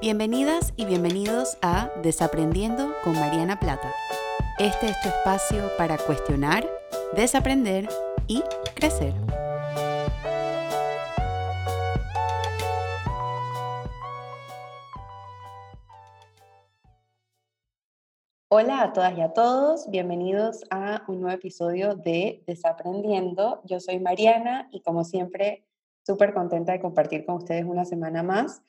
Bienvenidas y bienvenidos a Desaprendiendo con Mariana Plata. Este es tu espacio para cuestionar, desaprender y crecer. Hola a todas y a todos, bienvenidos a un nuevo episodio de Desaprendiendo. Yo soy Mariana y como siempre, súper contenta de compartir con ustedes una semana más,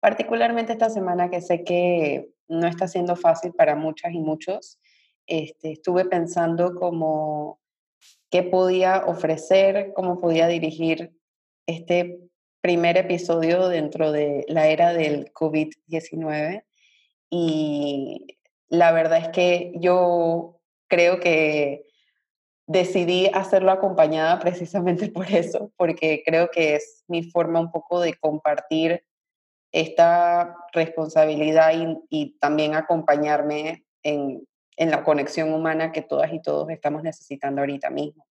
particularmente esta semana que sé que no está siendo fácil para muchas y muchos. Este, estuve pensando cómo qué podía ofrecer, cómo podía dirigir este primer episodio dentro de la era del COVID-19 y la verdad es que yo creo que decidí hacerlo acompañada precisamente por eso, porque creo que es mi forma un poco de compartir esta responsabilidad y, también acompañarme en, en, la conexión humana que todas y todos estamos necesitando ahorita mismo.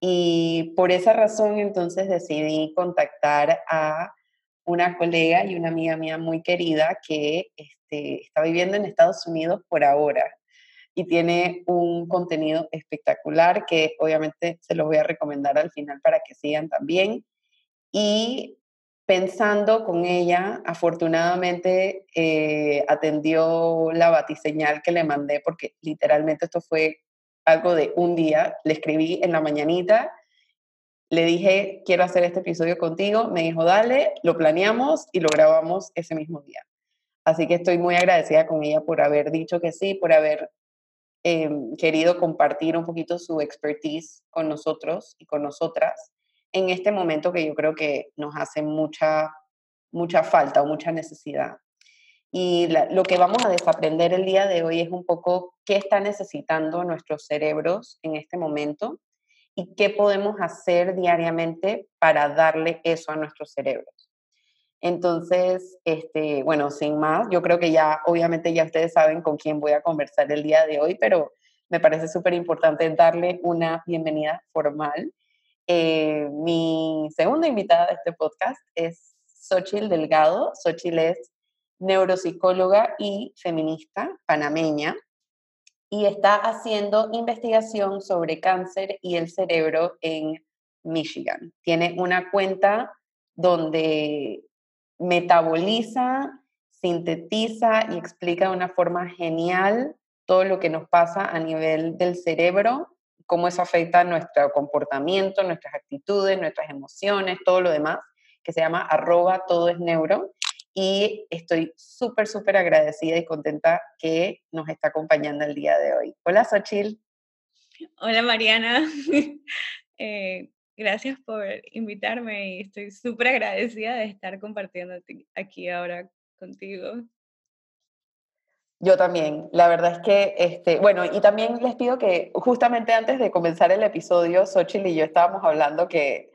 Y por esa razón entonces decidí contactar a una colega y una amiga mía muy querida que este, está viviendo en Estados Unidos por ahora y tiene un contenido espectacular que obviamente se los voy a recomendar al final para que sigan también. Y pensando con ella, afortunadamente eh, atendió la batiseñal que le mandé porque literalmente esto fue algo de un día. Le escribí en la mañanita le dije, quiero hacer este episodio contigo, me dijo, dale, lo planeamos y lo grabamos ese mismo día. Así que estoy muy agradecida con ella por haber dicho que sí, por haber em, querido compartir un poquito su expertise con nosotros y con nosotras en este momento que yo creo que nos hace mucha, mucha falta o mucha necesidad. Y lo que vamos a desaprender el día de hoy es un poco qué están necesitando nuestros cerebros en este momento y qué podemos hacer diariamente para darle eso a nuestros cerebros. Entonces, este, bueno, sin más, yo creo que ya, obviamente ya ustedes saben con quién voy a conversar el día de hoy, pero me parece súper importante darle una bienvenida formal. Eh, mi segunda invitada de este podcast es Xochil Delgado. Xochil es neuropsicóloga y feminista panameña y está haciendo investigación sobre cáncer y el cerebro en Michigan. Tiene una cuenta donde metaboliza, sintetiza y explica de una forma genial todo lo que nos pasa a nivel del cerebro, cómo eso afecta nuestro comportamiento, nuestras actitudes, nuestras emociones, todo lo demás, que se llama arroba todo es neuro y estoy súper, súper agradecida y contenta que nos está acompañando el día de hoy. Hola, Xochil. Hola, Mariana. Eh, gracias por invitarme y estoy súper agradecida de estar compartiendo aquí ahora contigo. Yo también, la verdad es que, este, bueno, y también les pido que justamente antes de comenzar el episodio, Xochitl y yo estábamos hablando que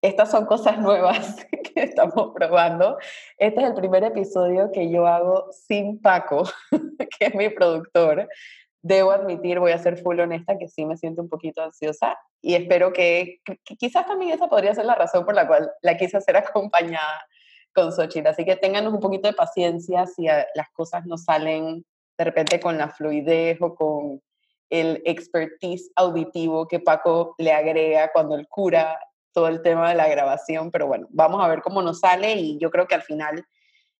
estas son cosas nuevas que estamos probando. Este es el primer episodio que yo hago sin Paco, que es mi productor. Debo admitir, voy a ser full honesta, que sí me siento un poquito ansiosa y espero que, quizás también esa podría ser la razón por la cual la quise hacer acompañada con Xochitl. Así que ténganos un poquito de paciencia si las cosas no salen de repente con la fluidez o con el expertise auditivo que Paco le agrega cuando el cura todo el tema de la grabación, pero bueno, vamos a ver cómo nos sale y yo creo que al final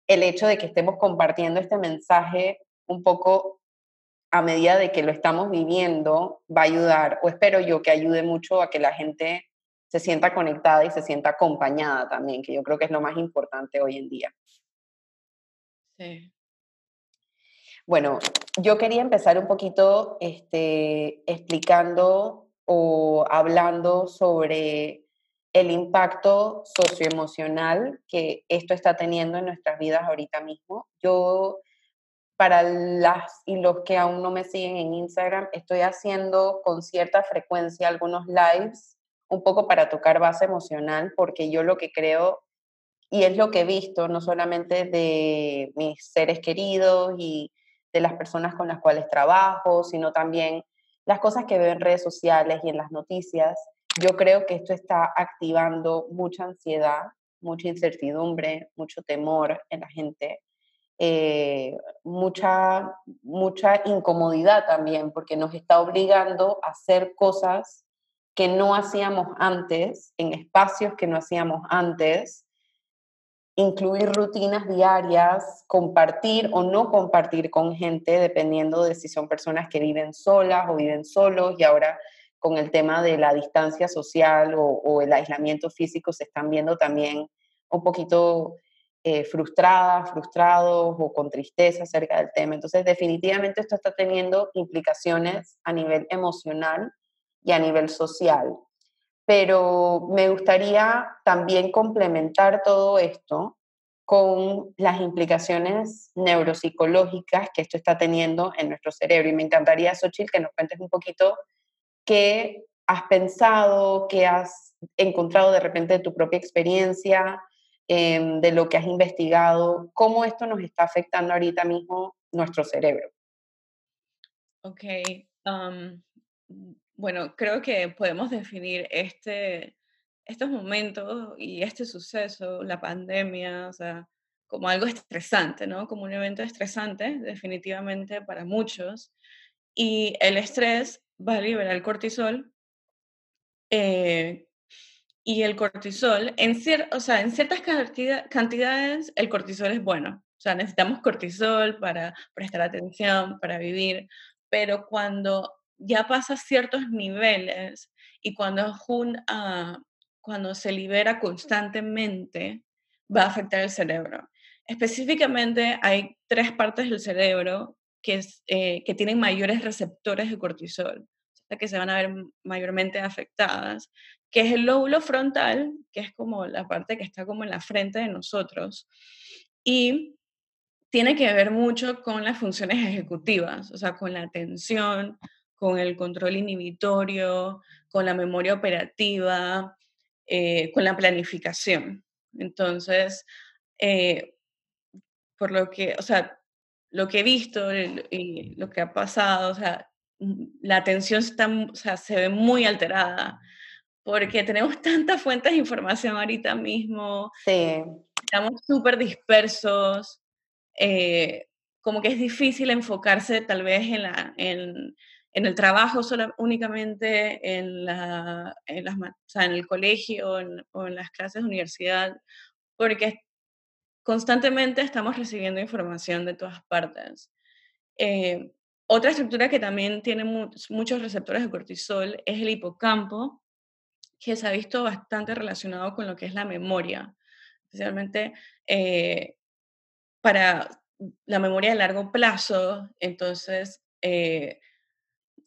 el hecho de que estemos compartiendo este mensaje un poco a medida de que lo estamos viviendo va a ayudar, o espero yo que ayude mucho a que la gente se sienta conectada y se sienta acompañada también, que yo creo que es lo más importante hoy en día. Sí. Bueno, yo quería empezar un poquito este, explicando o hablando sobre el impacto socioemocional que esto está teniendo en nuestras vidas ahorita mismo. Yo, para las y los que aún no me siguen en Instagram, estoy haciendo con cierta frecuencia algunos lives, un poco para tocar base emocional, porque yo lo que creo, y es lo que he visto, no solamente de mis seres queridos y de las personas con las cuales trabajo, sino también las cosas que veo en redes sociales y en las noticias, yo creo que esto está activando mucha ansiedad, mucha incertidumbre, mucho temor en la gente. eh, mucha, mucha incomodidad también, porque nos está obligando a hacer cosas que no hacíamos antes, en espacios que no hacíamos antes, incluir rutinas diarias, compartir o no compartir con gente, dependiendo de si son personas que viven solas o viven solos, y ahora con el tema de la distancia social o, el aislamiento físico se están viendo también un poquito eh, frustradas, frustrados o con tristeza acerca del tema. Entonces, definitivamente esto está teniendo implicaciones a nivel emocional y a nivel social pero me gustaría también complementar todo esto con las implicaciones neuropsicológicas que esto está teniendo en nuestro cerebro. Y me encantaría, Xochitl, que nos cuentes un poquito qué has pensado, qué has encontrado de repente de tu propia experiencia, em, de lo que has investigado, cómo esto nos está afectando ahorita mismo nuestro cerebro. Ok. Um, bueno, creo que podemos definir este, estos momentos y este suceso, la pandemia, o sea, como algo estresante, ¿no? Como un evento estresante, definitivamente para muchos. Y el estrés va a liberar cortisol. Eh, y el cortisol, en, o sea, en ciertas cantidades, el cortisol es bueno. O sea, necesitamos cortisol para prestar atención, para vivir. Pero cuando ya pasa ciertos niveles y cuando, uh, cuando se libera constantemente, va a afectar el cerebro. Específicamente hay tres partes del cerebro que, eh, que tienen mayores receptores de cortisol, que se van a ver mayormente afectadas, que es el lóbulo frontal, que es como la parte que está como en la frente de nosotros, y tiene que ver mucho con las funciones ejecutivas, o sea, con la atención, con el control inhibitorio, con la memoria operativa, eh, con la planificación. Entonces, eh, por lo que, o sea, lo que he visto y lo que ha pasado, o sea, la atención está, o sea, se ve muy alterada porque tenemos tantas fuentes de información ahorita mismo. Sí. Estamos súper dispersos. Eh, como que es difícil enfocarse tal vez en, la, en, en el trabajo solo, únicamente, en, la, en, las, en el colegio o en las clases de universidad, porque constantemente estamos recibiendo información de todas partes. Eh, otra estructura que también tiene muchos receptores de cortisol es el hipocampo, que se ha visto bastante relacionado con lo que es la memoria, especialmente eh, para la memoria de largo plazo. Entonces, eh,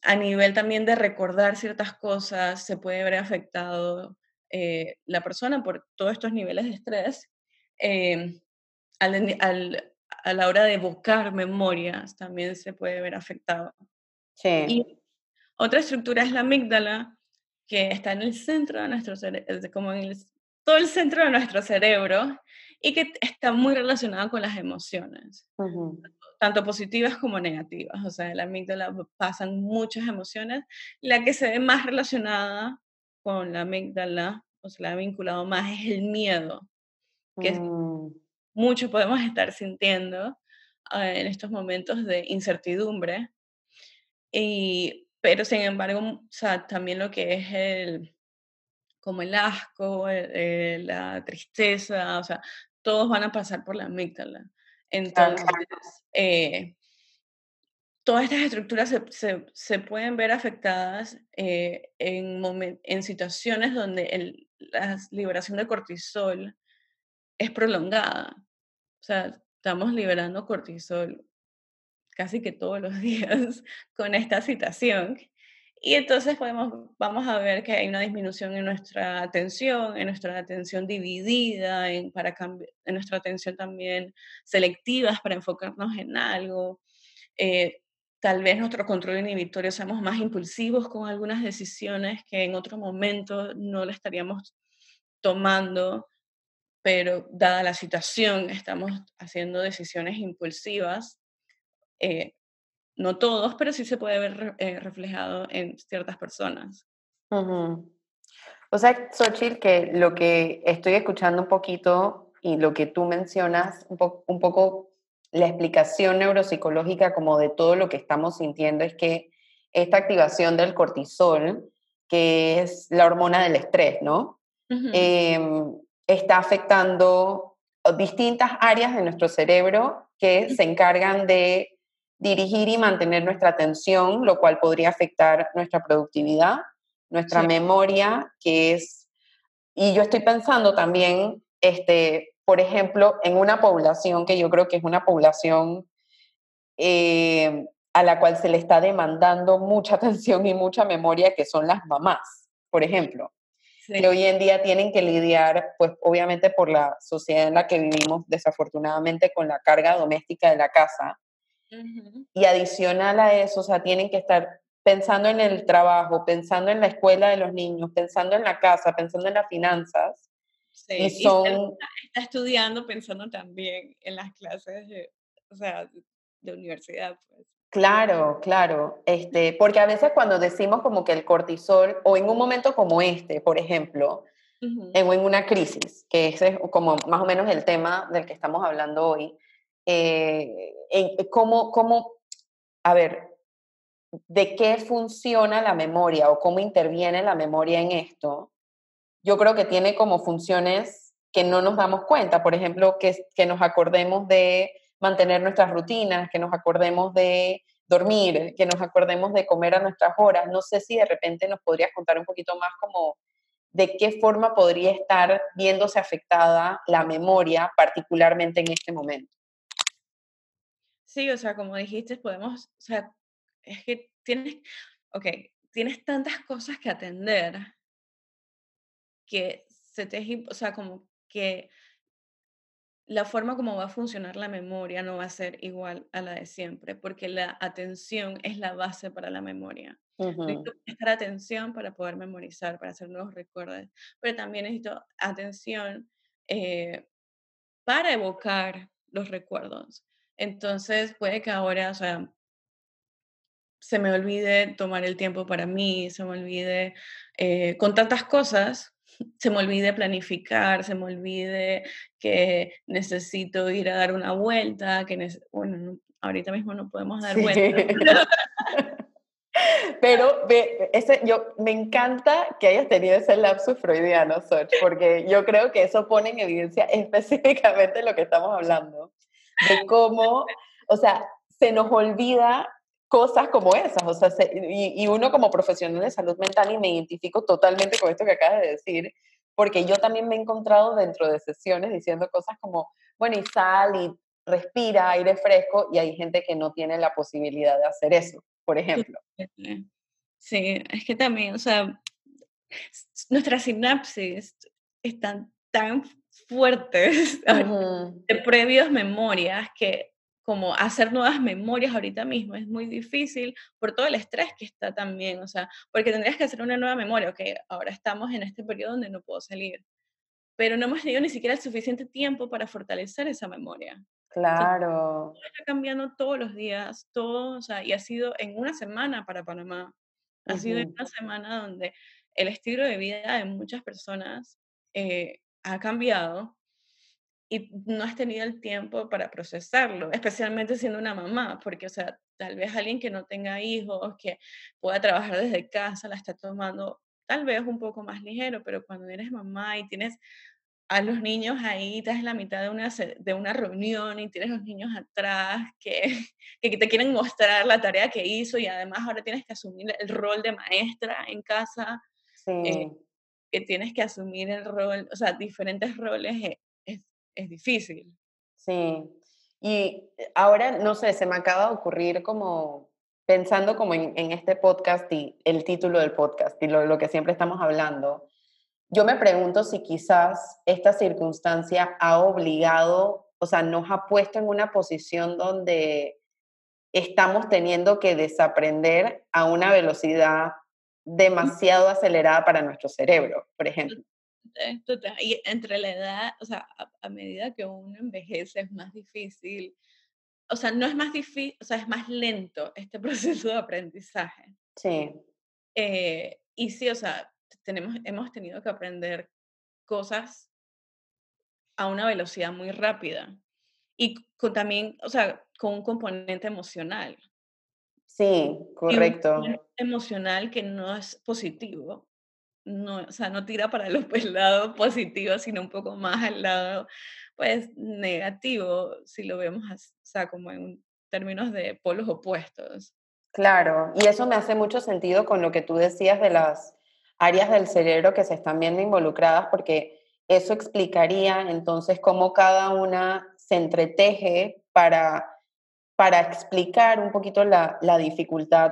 a nivel también de recordar ciertas cosas, se puede ver afectado eh, la persona por todos estos niveles de estrés. Eh, a la hora de buscar memorias también se puede ver afectado. Sí. Y otra estructura es la amígdala, que está en el centro de nuestro cerebro, como en todo el centro de nuestro cerebro, y que está muy relacionada con las emociones tanto positivas como negativas. O sea, en la amígdala pasan muchas emociones. La que se ve más relacionada con la amígdala, o sea, la ha vinculado más, es el miedo, que mm. mucho podemos estar sintiendo ah, en estos momentos de incertidumbre. Y, pero sin embargo, o sea, también lo que es el, como el asco, eh, la tristeza, o sea, todos van a pasar por la amígdala. Entonces, eh, todas estas estructuras se, pueden ver afectadas eh, en, en situaciones donde la liberación de cortisol es prolongada. O sea, estamos liberando cortisol casi que todos los días con esta situación. Y entonces podemos, vamos a ver que hay una disminución en nuestra atención, en nuestra atención dividida, en, para en nuestra atención también selectivas para enfocarnos en algo. Eh, tal vez nuestro control inhibitorio seamos más impulsivos con algunas decisiones que en otro momento no le estaríamos tomando, pero dada la situación estamos haciendo decisiones impulsivas. Eh, no todos, pero sí se puede ver eh, reflejado en ciertas personas. O sea, Xochitl, que lo que estoy escuchando un poquito y lo que tú mencionas un, un poco la explicación neuropsicológica como de todo lo que estamos sintiendo es que esta activación del cortisol, que es la hormona del estrés, ¿no? Em, está afectando distintas áreas de nuestro cerebro que se encargan de dirigir y mantener nuestra atención, lo cual podría afectar nuestra productividad, nuestra memoria, que es, y yo estoy pensando también, este, por ejemplo, en una población que yo creo que es una población eh, a la cual se le está demandando mucha atención y mucha memoria, que son las mamás, por ejemplo, que hoy en día tienen que lidiar, pues obviamente por la sociedad en la que vivimos, desafortunadamente, con la carga doméstica de la casa. Y adicional a eso, o sea, tienen que estar pensando en el trabajo, pensando en la escuela de los niños, pensando en la casa, pensando en las finanzas. Sí, y son... está estudiando pensando también en las clases de, o sea, de universidad. Pues. Claro, claro. Este, porque a veces cuando decimos como que el cortisol, o en un momento como este, por ejemplo, en, una crisis, que ese es como más o menos el tema del que estamos hablando hoy, eh, cómo, cómo, a ver, de qué funciona la memoria o cómo interviene la memoria en esto, yo creo que tiene como funciones que no nos damos cuenta. Por ejemplo, que, que nos acordemos de mantener nuestras rutinas, que nos acordemos de dormir, que nos acordemos de comer a nuestras horas. No sé si de repente nos podrías contar un poquito más como de qué forma podría estar viéndose afectada la memoria, particularmente en este momento. Sí, o sea, como dijiste, podemos, o sea, es que tienes, ok, tienes tantas cosas que atender que se te, o sea, como que la forma como va a funcionar la memoria no va a ser igual a la de siempre, porque la atención es la base para la memoria. Necesito prestar atención para poder memorizar, para hacer nuevos recuerdos, pero también necesito atención eh, para evocar los recuerdos. Entonces, puede que ahora, o sea, se me olvide tomar el tiempo para mí, se me olvide eh, con tantas cosas se me olvide planificar, se me olvide que necesito ir a dar una vuelta, que bueno, ahorita mismo no podemos dar vueltas. Pero ese, yo, me encanta que hayas tenido ese lapsus freudiano, Soch, porque yo creo que eso pone en evidencia específicamente lo que estamos hablando, de cómo, o sea, se nos olvida cosas como esas, o sea, y, uno como profesional de salud mental, y me identifico totalmente con esto que acabas de decir, porque yo también me he encontrado dentro de sesiones diciendo cosas como, bueno, y sal y respira aire fresco, y hay gente que no tiene la posibilidad de hacer eso, por ejemplo. Sí, es que también, o sea, nuestras sinapsis están tan fuertes de previas memorias que como hacer nuevas memorias ahorita mismo es muy difícil por todo el estrés que está también, o sea, porque tendrías que hacer una nueva memoria, ok, ahora estamos en este periodo donde no puedo salir, pero no hemos tenido ni siquiera el suficiente tiempo para fortalecer esa memoria. Claro. está cambiando todos los días, todo, o sea, y ha sido en una semana para Panamá, ha sido en una semana donde el estilo de vida de muchas personas eh, ha cambiado y no has tenido el tiempo para procesarlo, especialmente siendo una mamá, porque, o sea, tal vez alguien que no tenga hijos, que pueda trabajar desde casa, la está tomando tal vez un poco más ligero, pero cuando eres mamá y tienes a los niños ahí, estás en la mitad de una, de una reunión y tienes los niños atrás que, que te quieren mostrar la tarea que hizo y además ahora tienes que asumir el rol de maestra en casa, eh, sí. Que tienes que asumir el rol, o sea, diferentes roles eh, es difícil. Sí, y eh, ahora, no sé, se me acaba de ocurrir como pensando como en, este podcast y el título del podcast y lo, lo que siempre estamos hablando, yo me pregunto si quizás esta circunstancia ha obligado, o sea, nos ha puesto en una posición donde estamos teniendo que desaprender a una velocidad demasiado acelerada para nuestro cerebro, por ejemplo. Y entre la edad, o sea, a, medida que uno envejece es más difícil, o sea, no es más difícil, o sea, es más lento este proceso de aprendizaje. Sí. Eh, y sí, o sea, tenemos, hemos tenido que aprender cosas a una velocidad muy rápida. y con también, o sea, con un componente emocional. Sí, correcto. emocional que no es positivo. No, o sea, no tira para el, el lado positivo, sino un poco más al lado, pues, negativo, si lo vemos, o sea, como en términos de polos opuestos. Claro, y eso me hace mucho sentido con lo que tú decías de las áreas del cerebro que se están viendo involucradas, porque eso explicaría entonces cómo cada una se entreteje para para explicar un poquito la, dificultad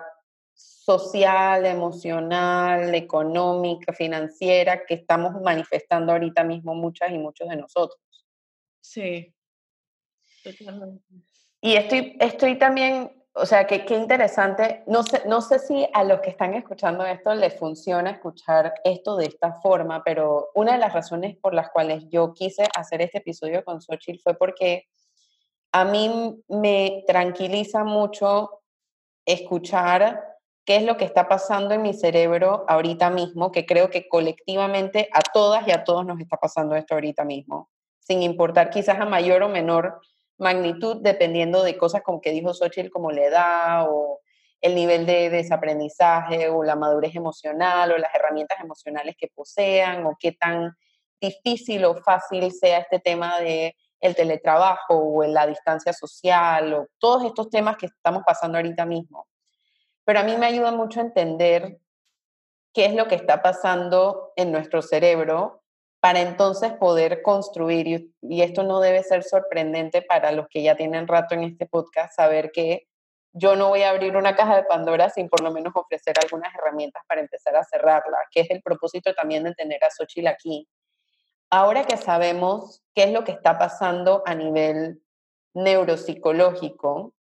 social, emocional, económica, financiera que estamos manifestando ahorita mismo muchas y muchos de nosotros. Sí, totalmente. Y estoy, estoy también, o sea, que qué interesante, no sé, no sé si a los que están escuchando esto les funciona escuchar esto de esta forma, pero una de las razones por las cuales yo quise hacer este episodio con Xochitl fue porque a mí me tranquiliza mucho escuchar qué es lo que está pasando en mi cerebro ahorita mismo, que creo que colectivamente a todas y a todos nos está pasando esto ahorita mismo, sin importar quizás a mayor o menor magnitud, dependiendo de cosas como que dijo Xochitl, como la edad o el nivel de desaprendizaje o la madurez emocional o las herramientas emocionales que posean o qué tan difícil o fácil sea este tema de el teletrabajo o la distancia social o todos estos temas que estamos pasando ahorita mismo. Pero a mí me ayuda mucho a entender qué es lo que está pasando en nuestro cerebro para entonces poder construir, y, esto no debe ser sorprendente para los que ya tienen rato en este podcast, saber que yo no voy a abrir una caja de Pandora sin por lo menos ofrecer algunas herramientas para empezar a cerrarla, que es el propósito también de tener a Xochitl aquí, ahora que sabemos qué es lo que está pasando a nivel neuropsicológico,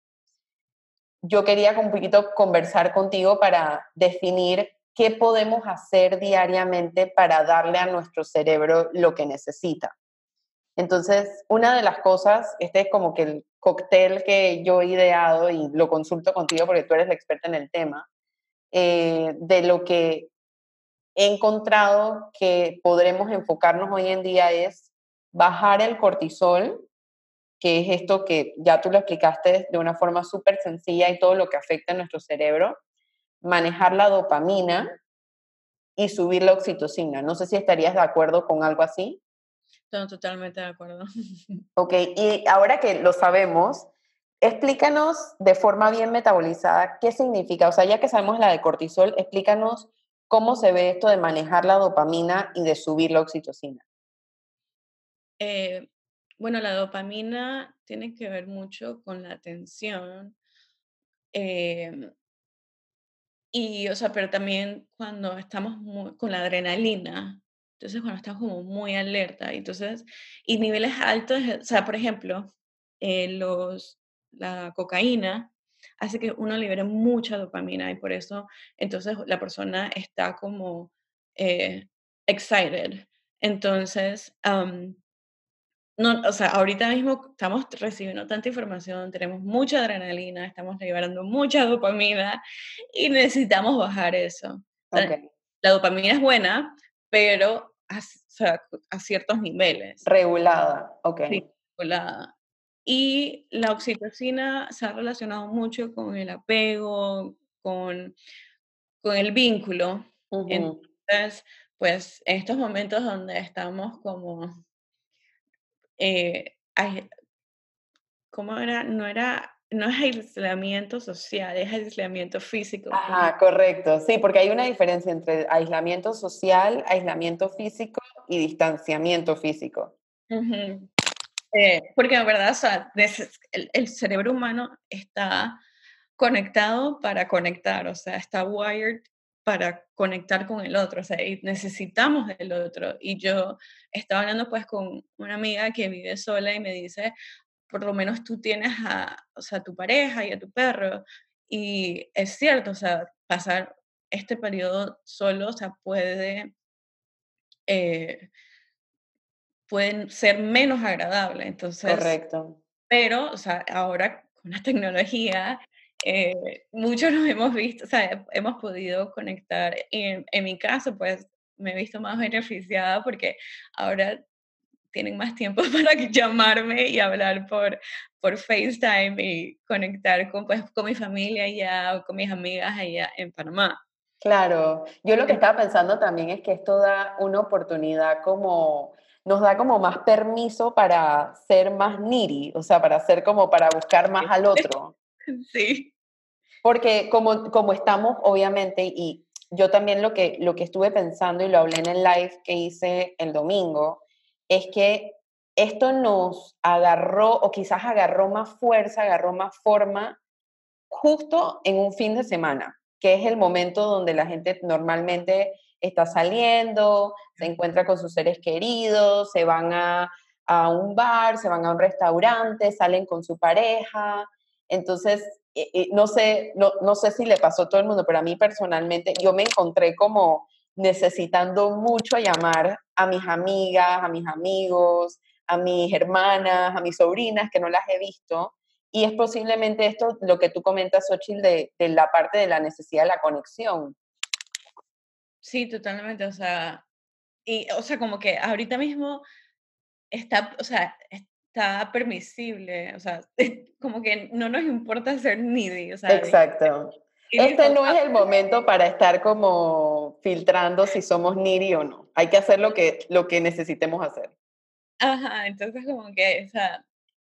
yo quería un poquito conversar contigo para definir qué podemos hacer diariamente para darle a nuestro cerebro lo que necesita. Entonces, una de las cosas, este es como que el cóctel que yo he ideado y lo consulto contigo porque tú eres la experta en el tema, eh, de lo que he encontrado que podremos enfocarnos hoy en día es bajar el cortisol, que es esto que ya tú lo explicaste de una forma súper sencilla y todo lo que afecta a nuestro cerebro, manejar la dopamina y subir la oxitocina. No sé si estarías de acuerdo con algo así. Estoy totalmente de acuerdo. Ok, y ahora que lo sabemos, explícanos de forma bien metabolizada qué significa, o sea, ya que sabemos la de cortisol, explícanos ¿Cómo se ve esto de manejar la dopamina y de subir la oxitocina? Eh, bueno, la dopamina tiene que ver mucho con la atención. Em, y, o sea, pero también cuando estamos con la adrenalina, entonces cuando estamos como muy alerta, entonces, y niveles altos, o sea, por ejemplo, eh, los, la cocaína hace que uno libere mucha dopamina y por eso entonces la persona está como eh, excited. Entonces, no, o sea, ahorita mismo estamos recibiendo tanta información, tenemos mucha adrenalina, estamos liberando mucha dopamina y necesitamos bajar eso. La dopamina es buena, pero a, a ciertos niveles. Regulada, ok. regulada. Y la oxitocina se ha relacionado mucho con el apego, con, con el vínculo. Entonces, pues en estos momentos donde estamos como, eh, ¿cómo era? No era, no es aislamiento social, es aislamiento físico. Ah, correcto. Sí, porque hay una diferencia entre aislamiento social, aislamiento físico y distanciamiento físico. Eh, porque en verdad, el, cerebro humano está conectado para conectar, o sea, está wired para conectar con el otro, o sea, y necesitamos del otro. Y yo estaba hablando pues con una amiga que vive sola y me dice, por lo menos tú tienes a, o sea, tu pareja y a tu perro. Y es cierto, o sea, pasar este periodo solo, o sea, puede eh, pueden ser menos agradables. Entonces, Correcto. Pero, o sea, ahora con la tecnología, eh, muchos nos hemos visto, o sea, hemos podido conectar. Y en, mi caso, pues, me he visto más beneficiada porque ahora tienen más tiempo para llamarme y hablar por, por FaceTime y conectar con, pues, con mi familia allá o con mis amigas allá en Panamá. Claro, yo lo que estaba pensando también es que esto da una oportunidad como, nos da como más permiso para ser más needy, o sea, para ser como para buscar más al otro. Sí. Porque como, como estamos, obviamente, y yo también lo que, lo que estuve pensando y lo hablé en el live que hice el domingo, es que esto nos agarró, o quizás agarró más fuerza, agarró más forma, justo en un fin de semana, que es el momento donde la gente normalmente está saliendo, se encuentra con sus seres queridos, se van a, a un bar, se van a un restaurante, salen con su pareja. Entonces, eh, eh, no, sé, no, no sé si le pasó a todo el mundo, pero a mí personalmente yo me encontré como necesitando mucho llamar a mis amigas, a mis amigos, a mis hermanas, a mis sobrinas que no las he visto. Y es posiblemente esto lo que tú comentas, Xochitl, de, de la parte de la necesidad de la conexión. Sí, totalmente. O sea, y, o sea, como que ahorita mismo está, o sea, está permisible, o sea, como que no nos importa ser needy, o sea. Exacto. Este no es el momento para estar como filtrando si somos needy o no. Hay que hacer lo que, lo que necesitemos hacer. Ajá, entonces como que, o sea,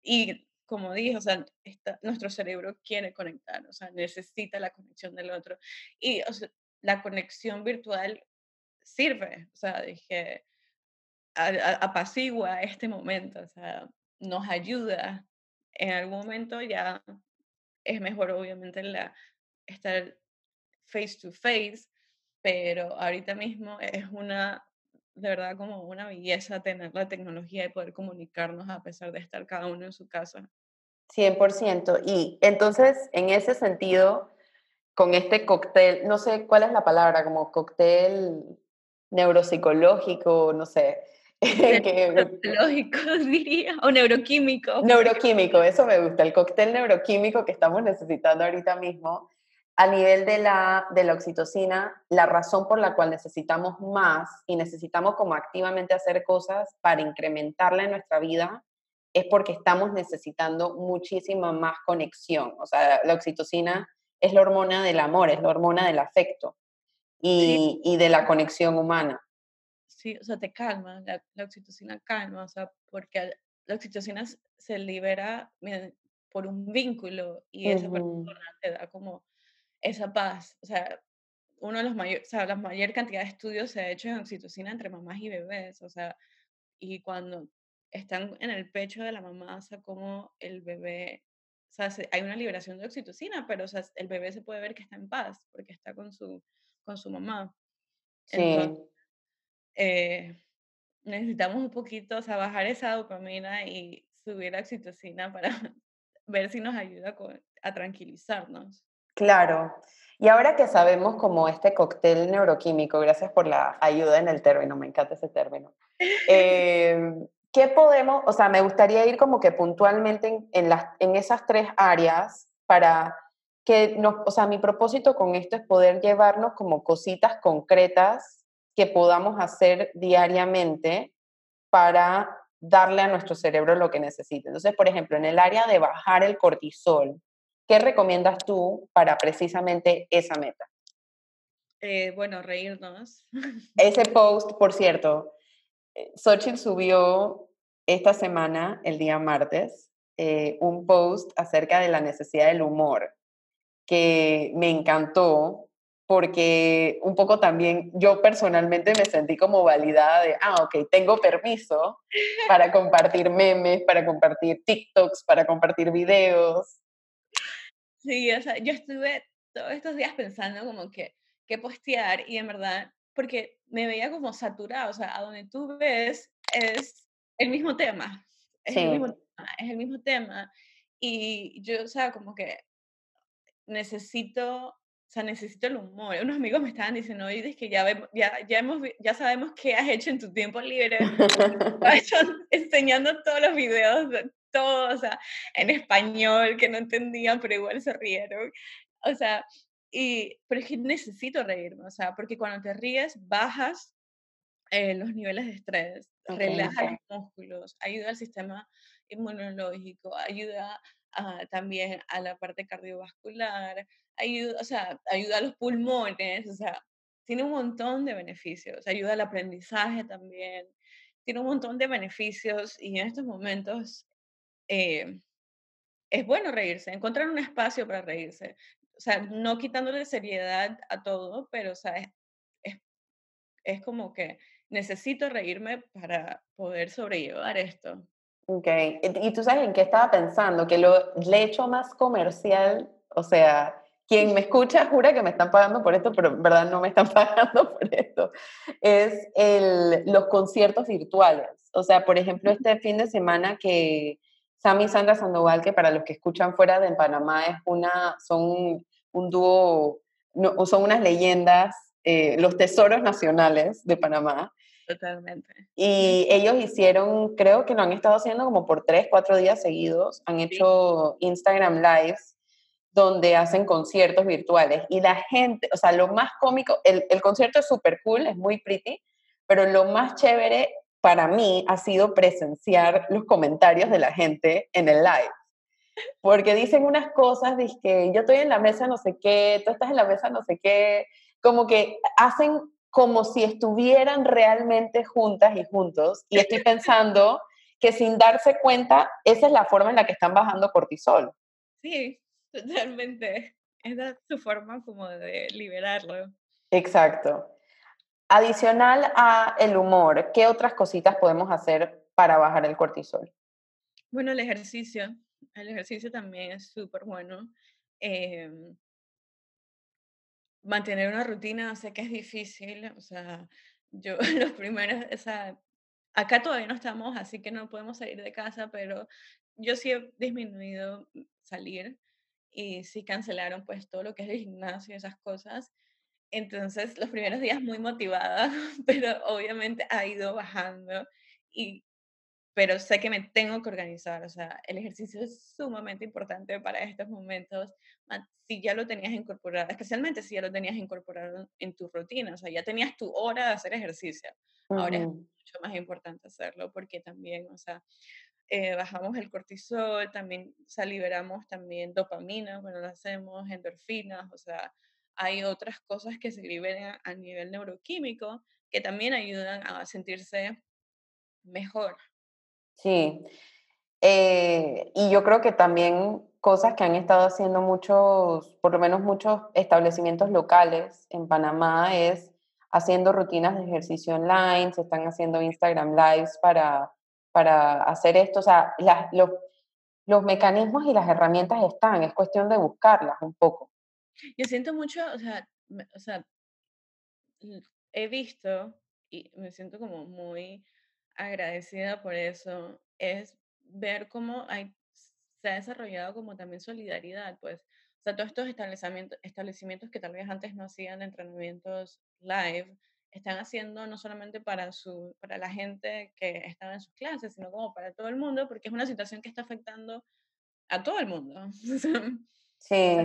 y como dije, o sea, nuestro cerebro quiere conectar, o sea, necesita la conexión del otro. Y o sea, la conexión virtual sirve, o sea, dije, apacigua este momento, o sea, nos ayuda. En algún momento ya es mejor, obviamente, la, estar face to face, pero ahorita mismo es una, de verdad, como una belleza tener la tecnología y poder comunicarnos a pesar de estar cada uno en su casa. 100%. Y entonces, en ese sentido, con este cóctel, no sé cuál es la palabra, como cóctel neuropsicológico, no sé. Neuropsicológico, diría, o neuroquímico. Neuroquímico, eso me gusta, el cóctel neuroquímico que estamos necesitando ahorita mismo. A nivel de la, de la oxitocina, la razón por la cual necesitamos más y necesitamos como activamente hacer cosas para incrementarla en nuestra vida es porque estamos necesitando muchísima más conexión. O sea, la oxitocina es la hormona del amor, es la hormona del afecto y, y de la conexión humana. Sí, o sea, te calma, la, la, oxitocina calma, o sea, porque la oxitocina se libera por un vínculo y esa persona te da como esa paz. O sea, uno de los mayores, o sea, la mayor cantidad de estudios se ha hecho en oxitocina entre mamás y bebés, o sea, y cuando están en el pecho de la mamá, o sea, como el bebé, o sea, hay una liberación de oxitocina, pero o sea, el bebé se puede ver que está en paz porque está con su, con su mamá. Sí. eh, necesitamos un poquito, o sea, bajar esa dopamina y subir la oxitocina para ver si nos ayuda a tranquilizarnos. Claro. Y ahora que sabemos como este cóctel neuroquímico, gracias por la ayuda en el término, me encanta ese término. Eh, ¿qué podemos, o sea, me gustaría ir como que puntualmente en, las, en esas tres áreas para que, nos, o sea, mi propósito con esto es poder llevarnos como cositas concretas que podamos hacer diariamente para darle a nuestro cerebro lo que necesite. Entonces, por ejemplo, en el área de bajar el cortisol, ¿qué recomiendas tú para precisamente esa meta? Eh, bueno, reírnos. Ese post, por cierto, Xochitl subió esta semana, el día martes, eh, un post acerca de la necesidad del humor, que me encantó porque un poco también yo personalmente me sentí como validada de, ah, ok, tengo permiso para compartir memes, para compartir TikToks, para compartir videos. Sí, o sea, yo estuve todos estos días pensando como que, qué postear y en verdad porque me veía como saturada, o sea, a donde tú ves es el mismo tema, es, el, mismo tema es el mismo tema. Y yo, o sea, como que necesito, o sea, necesito el humor. Unos amigos me estaban diciendo, oye, es que ya, ya, ya, hemos, ya sabemos qué has hecho en tu tiempo libre. enseñando todos los videos, todo, o sea, en español, que no entendían, pero igual se rieron. O sea, y, pero es que necesito reírme, o sea, porque cuando te ríes, bajas eh, los niveles de estrés, relaja los músculos, ayuda al sistema inmunológico, ayuda también a la parte cardiovascular, ayuda, o sea, ayuda a los pulmones, o sea, tiene un montón de beneficios, ayuda al aprendizaje también, tiene un montón de beneficios y en estos momentos eh, es bueno reírse, encontrar un espacio para reírse. O sea, no quitándole seriedad a todo, pero, o sea, es, es como que necesito reírme para poder sobrellevar esto. Ok, y tú sabes en qué estaba pensando, que lo, le hecho más comercial, o sea, quien me escucha jura que me están pagando por esto, pero en verdad no me están pagando por esto, es el, los conciertos virtuales. O sea, por ejemplo, este fin de semana que Sammy Sandra Sandoval, que para los que escuchan fuera de Panamá es una, son un dúo, no, son unas leyendas, eh, los tesoros nacionales de Panamá. Totalmente. Y ellos hicieron, creo que lo han estado haciendo como por tres, cuatro días seguidos, han hecho Instagram Lives donde hacen conciertos virtuales y la gente, o sea, lo más cómico, el, el concierto es súper cool, es muy pretty, pero lo más chévere para mí ha sido presenciar los comentarios de la gente en el live. Porque dicen unas cosas, que yo estoy en la mesa no sé qué, tú estás en la mesa no sé qué, como que hacen como si estuvieran realmente juntas y juntos. Y estoy pensando que sin darse cuenta, esa es la forma en la que están bajando cortisol. Sí, totalmente. Esa es su forma como de liberarlo. Exacto. Adicional a el humor, ¿qué otras cositas podemos hacer para bajar el cortisol? Bueno, el ejercicio. El ejercicio también es súper bueno. Em, mantener una rutina, sé que es difícil, o sea, yo los primeros, o sea, acá todavía no estamos, así que no podemos salir de casa, pero yo sí he disminuido salir y sí cancelaron pues todo lo que es el gimnasio y esas cosas. Entonces, los primeros días muy motivada, pero obviamente ha ido bajando y pero sé que me tengo que organizar, o sea, el ejercicio es sumamente importante para estos momentos, si ya lo tenías incorporado, especialmente si ya lo tenías incorporado en tu rutina, o sea, ya tenías tu hora de hacer ejercicio, ahora es mucho más importante hacerlo porque también, o sea, eh, bajamos el cortisol, también, o sea, liberamos también dopamina, bueno, lo hacemos, endorfinas, o sea, hay otras cosas que se liberan a nivel neuroquímico que también ayudan a sentirse mejor. Sí, eh, y yo creo que también cosas que han estado haciendo muchos, por lo menos muchos establecimientos locales en Panamá es haciendo rutinas de ejercicio online, se están haciendo Instagram Lives para, para hacer esto. O sea, los, los mecanismos y las herramientas están, es cuestión de buscarlas un poco. Yo siento mucho, o sea, o sea, he visto y me siento como muy agradecida por eso, es ver cómo hay, se ha desarrollado como también solidaridad, pues, o sea, todos estos establecimientos, establecimientos que tal vez antes no hacían entrenamientos live, están haciendo no solamente para, su, para la gente que estaba en sus clases, sino como para todo el mundo, porque es una situación que está afectando a todo el mundo. Sí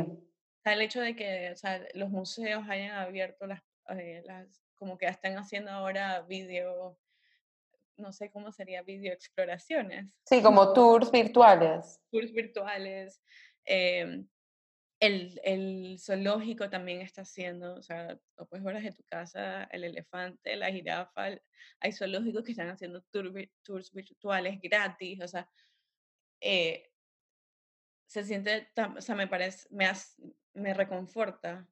el hecho de que o sea, los museos hayan abierto las, eh, las, como que están haciendo ahora video, no sé cómo sería, video exploraciones. Sí, como tours virtuales. Tours virtuales. Em, el, el, zoológico también está haciendo, o sea, lo puedes ver desde tu casa, el elefante, la jirafa, hay zoológicos que están haciendo tours virtuales gratis, o sea, eh, se siente, o sea, me parece, me, me reconforta.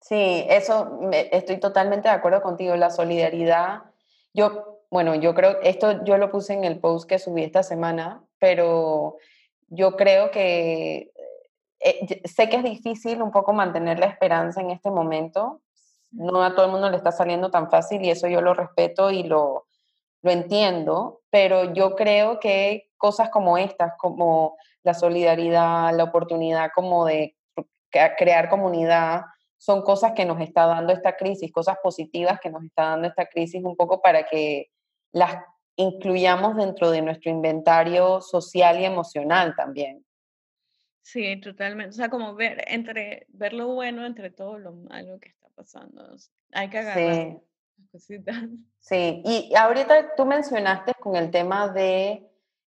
Sí, eso estoy totalmente de acuerdo contigo. La solidaridad, yo, bueno, yo creo, esto yo lo puse en el post que subí esta semana, pero yo creo que eh, sé que es difícil un poco mantener la esperanza en este momento. No a todo el mundo le está saliendo tan fácil y eso yo lo respeto y lo, lo entiendo, pero yo creo que cosas como estas, como la solidaridad, la oportunidad como de crear comunidad, son cosas que nos está dando esta crisis, cosas positivas que nos está dando esta crisis un poco para que las incluyamos dentro de nuestro inventario social y emocional también. Sí, totalmente. O sea, como ver entre ver lo bueno entre todo lo malo que está pasando. Hay que agarrar. Sí, y ahorita tú mencionaste con el tema de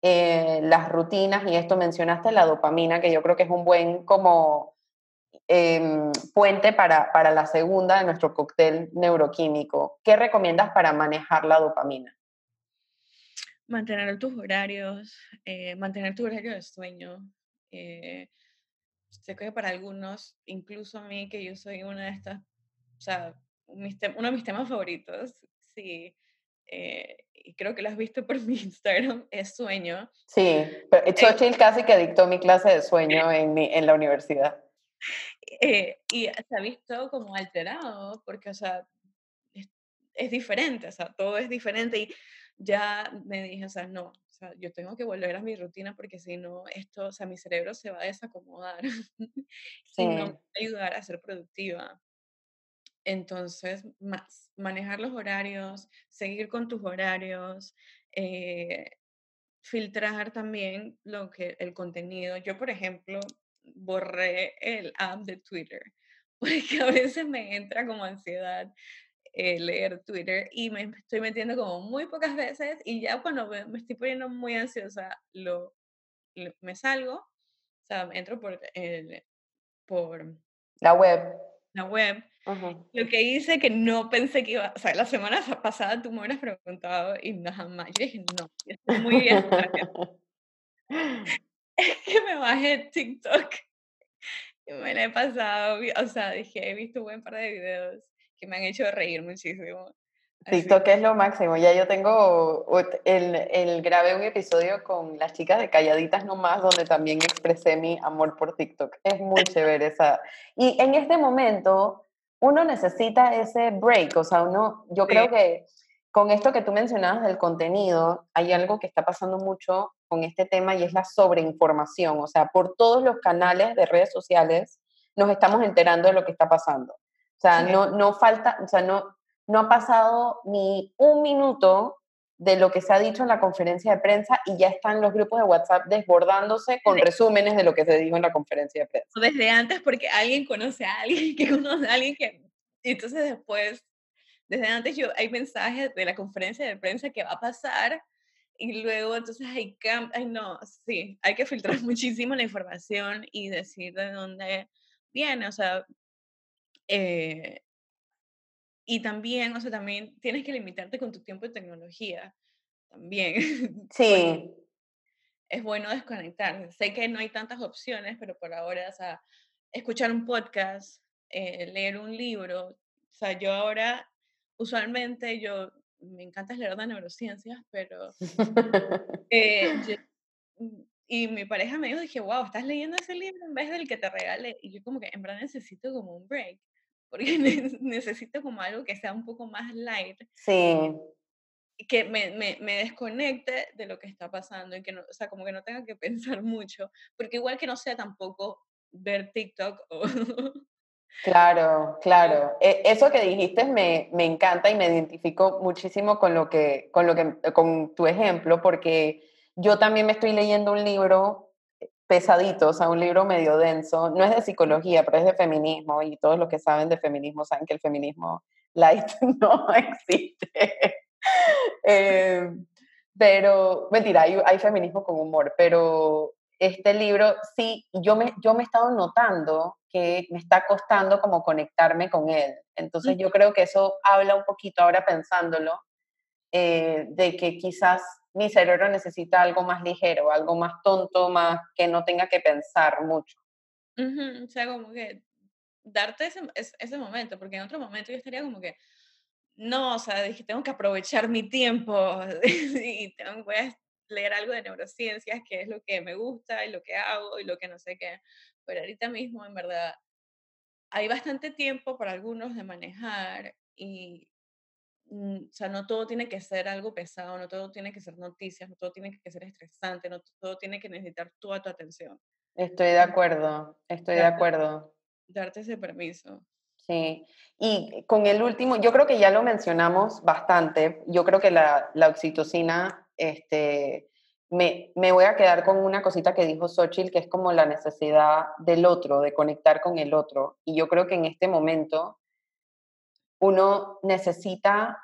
eh, las rutinas y esto mencionaste la dopamina, que yo creo que es un buen como em, puente para, para la segunda de nuestro cóctel neuroquímico. ¿Qué recomiendas para manejar la dopamina? Mantener tus horarios, eh, mantener tu horario de sueño. Eh, sé que para algunos, incluso a mí, que yo soy una de estas, o sea, uno de mis temas favoritos, sí, eh, y creo que lo has visto por mi Instagram, es sueño. Sí, pero Xochitl casi que dictó mi clase de sueño en, en la universidad. Eh, y se ha visto como alterado, porque, o sea, es, es, diferente, o sea, todo es diferente y ya me dije, o sea, no, o sea, yo tengo que volver a mi rutina porque si no, esto, o sea, mi cerebro se va a desacomodar sí. y no me va a ayudar a ser productiva. Entonces, más, manejar los horarios, seguir con tus horarios, eh, filtrar también lo que, el contenido. Yo, por ejemplo, borré el app de Twitter porque a veces me entra como ansiedad eh, leer Twitter y me estoy metiendo como muy pocas veces y ya cuando me, estoy poniendo muy ansiosa lo, me salgo, o sea, entro por, el, por la web. La web. Lo que hice que no pensé que iba, o sea, la semana pasada tú me hubieras preguntado y no jamás, yo dije, no, estoy muy bien. es que me bajé TikTok y me la he pasado, o sea, dije, he visto un buen par de videos que me han hecho reír muchísimo. TikTok es lo máximo. Ya yo tengo, el, el, grabé un episodio con las chicas de Calladitas Nomás, donde también expresé mi amor por TikTok. Es muy chévere esa. Y en este momento, uno necesita ese break. O sea, uno, yo creo que con esto que tú mencionabas del contenido, hay algo que está pasando mucho con este tema y es la sobreinformación. O sea, por todos los canales de redes sociales nos estamos enterando de lo que está pasando. O sea, no, no falta, o sea, no, no ha pasado ni un minuto de lo que se ha dicho en la conferencia de prensa y ya están los grupos de WhatsApp desbordándose con resúmenes de lo que se dijo en la conferencia de prensa. Desde antes, porque alguien conoce a alguien que conoce a alguien que... Entonces después, desde antes yo, hay mensajes de la conferencia de prensa que va a pasar y luego entonces hay ay no, sí, hay que filtrar muchísimo la información y decir de dónde viene, o sea, eh, y también, o sea, también tienes que limitarte con tu tiempo de tecnología. También. Sí. es bueno desconectar. Sé que no hay tantas opciones, pero por ahora, o sea, escuchar un podcast, eh, leer un libro. O sea, yo ahora, usualmente, yo me encanta leer de neurociencias, pero eh, mm, y mi pareja me dijo, dije, wow, estás leyendo ese libro en vez del que te regalé. Y yo como que en verdad necesito como un break porque necesito como algo que sea un poco más light. Sí. Que me, me, me, desconecte de lo que está pasando y que no, o sea, como que no tenga que pensar mucho, porque igual que no sea tampoco ver TikTok o... Claro, claro. E, eso que dijiste me, me, encanta y me identifico muchísimo con lo que, con lo que, con tu ejemplo, porque yo también me estoy leyendo un libro pesadito, o sea, un libro medio denso. No es de psicología, pero es de feminismo y todos los que saben de feminismo saben que el feminismo light no existe. Eh, pero, mentira, hay, hay, feminismo con humor, pero este libro sí, yo me, yo me he estado notando que me está costando como conectarme con él. Entonces yo creo que eso habla un poquito ahora pensándolo, eh, de que quizás mi cerebro necesita algo más ligero, algo más tonto, más que no tenga que pensar mucho. o sea, como que darte ese, momento, porque en otro momento yo estaría como que, no, o sea, dije, tengo que aprovechar mi tiempo y voy a leer algo de neurociencias, que es lo que me gusta y lo que hago y lo que no sé qué. Pero ahorita mismo, en verdad, hay bastante tiempo para algunos de manejar y o sea, no todo tiene que ser algo pesado, no todo tiene que ser noticias, no todo tiene que ser estresante, no todo tiene que necesitar toda tu atención. Estoy de acuerdo, estoy de acuerdo. Darte ese permiso. Sí, y con el último, yo creo que ya lo mencionamos bastante, yo creo que la, la oxitocina, este, me, me, voy a quedar con una cosita que dijo Xochitl, que es como la necesidad del otro, de conectar con el otro. Y yo creo que en este momento uno necesita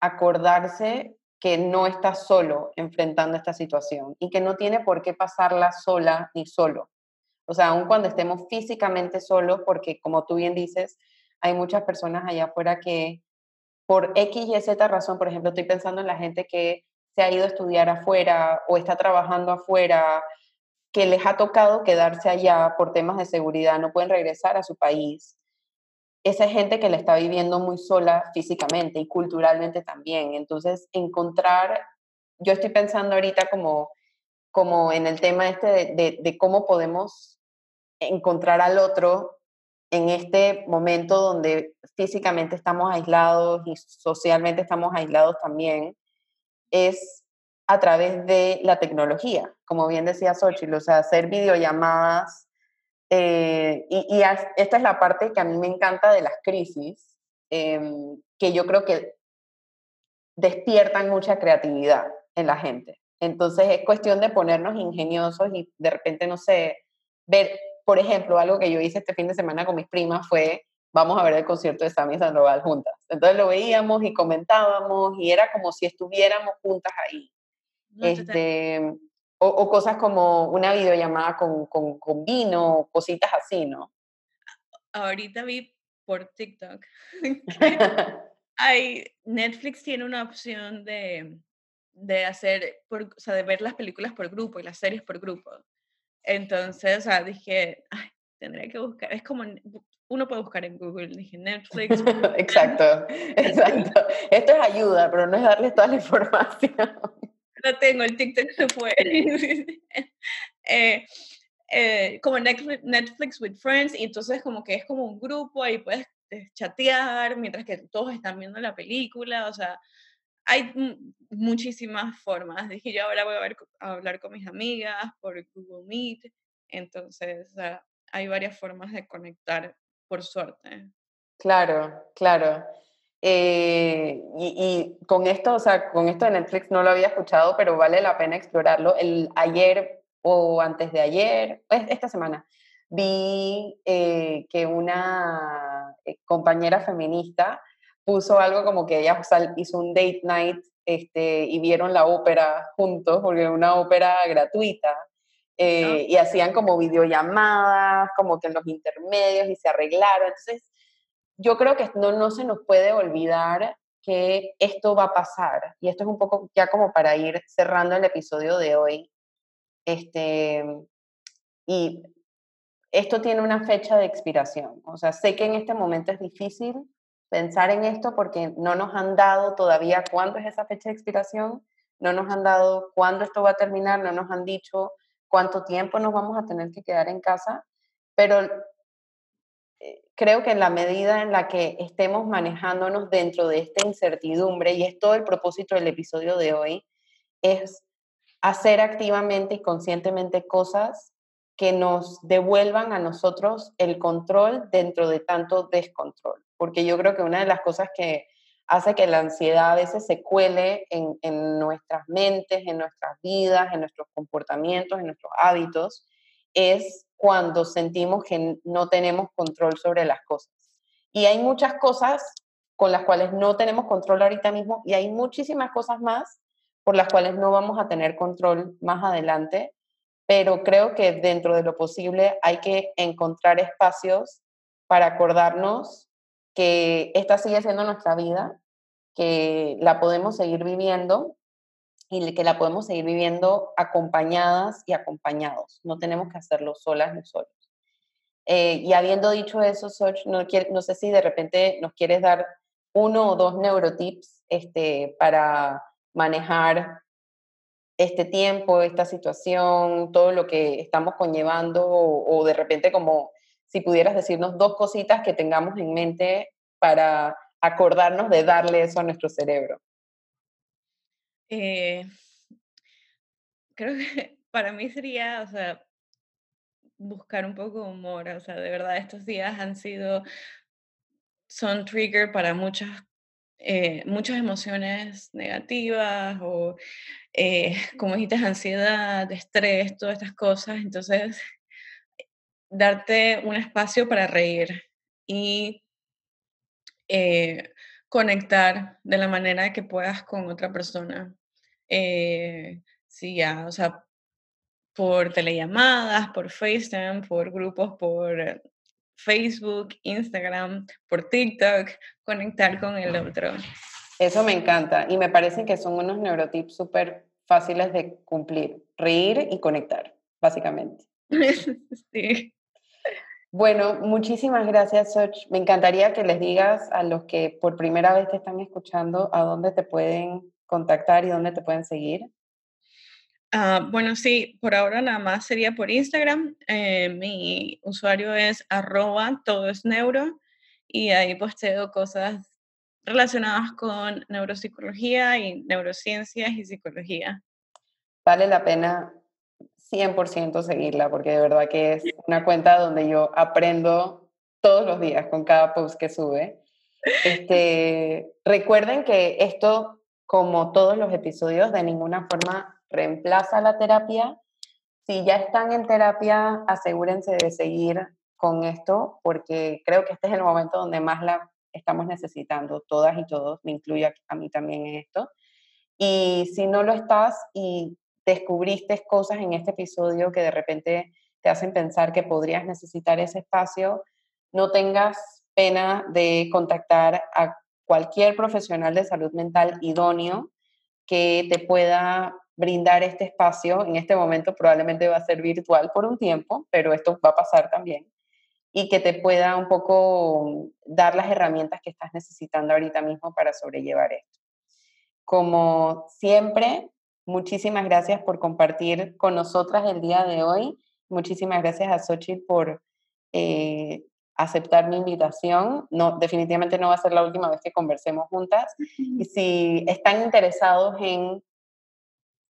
acordarse que no está solo enfrentando esta situación y que no tiene por qué pasarla sola ni solo. O sea, aun cuando estemos físicamente solos, porque como tú bien dices, hay muchas personas allá afuera que por X y Z razón, por ejemplo, estoy pensando en la gente que se ha ido a estudiar afuera o está trabajando afuera, que les ha tocado quedarse allá por temas de seguridad, no pueden regresar a su país. Esa gente que la está viviendo muy sola físicamente y culturalmente también. Entonces, encontrar, yo estoy pensando ahorita como, como en el tema este de, cómo podemos encontrar al otro en este momento donde físicamente estamos aislados y socialmente estamos aislados también, es a través de la tecnología, como bien decía Xochitl, o sea, hacer videollamadas. Eh, y, esta es la parte que a mí me encanta de las crisis, em, que yo creo que despiertan mucha creatividad en la gente. Entonces es cuestión de ponernos ingeniosos y de repente, no sé, ver, por ejemplo, algo que yo hice este fin de semana con mis primas fue, vamos a ver el concierto de Sammy Sandoval juntas. Entonces lo veíamos y comentábamos y era como si estuviéramos juntas ahí este, o, cosas como una videollamada con, con, con vino, cositas así, ¿no? Ahorita vi por TikTok. hay, Netflix tiene una opción de, de hacer, por, o sea, de ver las películas por grupo y las series por grupo. Entonces, o sea, dije, ay, tendría que buscar, es como, uno puede buscar en Google, dije Netflix. exacto, exacto. Esto es ayuda, pero no es darles toda la información no tengo, el TikTok se fue. eh, eh, como Netflix, with Friends, y entonces como que es como un grupo, ahí puedes eh, chatear mientras que todos están viendo la película, o sea, hay muchísimas formas. Dije, yo ahora voy a, hablar con mis amigas por Google Meet, entonces hay varias formas de conectar, por suerte. Claro, claro. Eh, y, con esto, o sea, con esto de Netflix no lo había escuchado, pero vale la pena explorarlo. El ayer o antes de ayer, pues esta semana, vi eh, que una eh, compañera feminista puso algo como que ella hizo un date night este, y vieron la ópera juntos, porque era una ópera gratuita. y hacían como videollamadas, como que en los intermedios y se arreglaron. Entonces, yo creo que no, no se nos puede olvidar que esto va a pasar. Y esto es un poco ya como para ir cerrando el episodio de hoy. Este, y esto tiene una fecha de expiración. O sea, sé que en este momento es difícil pensar en esto porque no nos han dado todavía cuándo es esa fecha de expiración, no nos han dado cuándo esto va a terminar, no nos han dicho cuánto tiempo nos vamos a tener que quedar en casa, pero creo que en la medida en la que estemos manejándonos dentro de esta incertidumbre, y es todo el propósito del episodio de hoy, es hacer activamente y conscientemente cosas que nos devuelvan a nosotros el control dentro de tanto descontrol. Porque yo creo que una de las cosas que hace que la ansiedad a veces se cuele en, en nuestras mentes, en nuestras vidas, en nuestros comportamientos, en nuestros hábitos, es cuando sentimos que no tenemos control sobre las cosas. Y hay muchas cosas con las cuales no tenemos control ahorita mismo y hay muchísimas cosas más por las cuales no vamos a tener control más adelante, pero creo que dentro de lo posible hay que encontrar espacios para acordarnos que esta sigue siendo nuestra vida, que la podemos seguir viviendo y que la podemos seguir viviendo acompañadas y acompañados. No tenemos que hacerlo solas ni solos. Eh, y habiendo dicho eso, Soch, no, no sé si de repente nos quieres dar uno o dos neurotips este, para manejar este tiempo, esta situación, todo lo que estamos conllevando, o, o, de repente como si pudieras decirnos dos cositas que tengamos en mente para acordarnos de darle eso a nuestro cerebro. Eh, creo que para mí sería, o sea, buscar un poco de humor, o sea, de verdad estos días han sido, son trigger para muchas, eh, muchas emociones negativas o, eh, como dijiste, ansiedad, estrés, todas estas cosas, entonces, darte un espacio para reír y eh, conectar de la manera que puedas con otra persona. Eh, sí, ya, o sea, por telellamadas, por FaceTime, por grupos, por Facebook, Instagram, por TikTok, conectar con el otro. Eso me encanta y me parece que son unos neurotips súper fáciles de cumplir, reír y conectar, básicamente. sí. Bueno, muchísimas gracias, Soch. Me encantaría que les digas a los que por primera vez te están escuchando a dónde te pueden contactar y dónde te pueden seguir. Ah, bueno, sí, por ahora nada más sería por Instagram. Eh, mi usuario es arroba todo es neuro y ahí posteo cosas relacionadas con neuropsicología y neurociencias y psicología. Vale la pena 100% seguirla porque de verdad que es una cuenta donde yo aprendo todos los días con cada post que sube. Este, recuerden que esto, como todos los episodios, de ninguna forma reemplaza la terapia. Si ya están en terapia, asegúrense de seguir con esto porque creo que este es el momento donde más la estamos necesitando, todas y todos, me incluye a mí también en esto. Y si no lo estás y descubriste cosas en este episodio que de repente te hacen pensar que podrías necesitar ese espacio, no tengas pena de contactar a cualquier profesional de salud mental idóneo que te pueda brindar este espacio. En este momento probablemente va a ser virtual por un tiempo, pero esto va a pasar también. Y que te pueda un poco dar las herramientas que estás necesitando ahorita mismo para sobrellevar esto. Como siempre, muchísimas gracias por compartir con nosotras el día de hoy. Muchísimas gracias a Xochitl por eh, aceptar mi invitación. No, definitivamente no va a ser la última vez que conversemos juntas. Y si están interesados en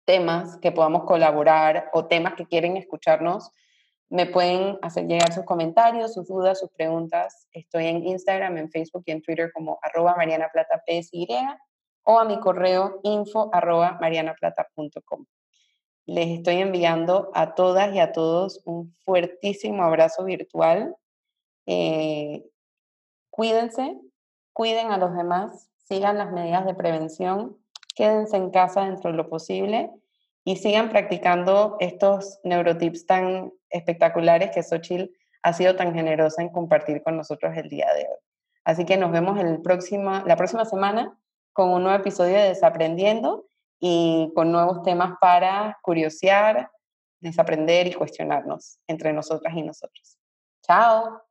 temas que podamos colaborar o temas que quieren escucharnos, me pueden hacer llegar sus comentarios, sus dudas, sus preguntas. Estoy en Instagram, en Facebook y en Twitter como arroba marianaplata.psy o a mi correo info arroba marianaplata.com. Les estoy enviando a todas y a todos un fuertísimo abrazo virtual. Eh, cuídense, cuiden a los demás, sigan las medidas de prevención quédense en casa dentro de lo posible y sigan practicando estos neurotips tan espectaculares que Xochitl ha sido tan generosa en compartir con nosotros el día de hoy. Así que nos vemos el próximo, la próxima semana con un nuevo episodio de Desaprendiendo y con nuevos temas para curiosear, desaprender y cuestionarnos entre nosotras y nosotros. Chao.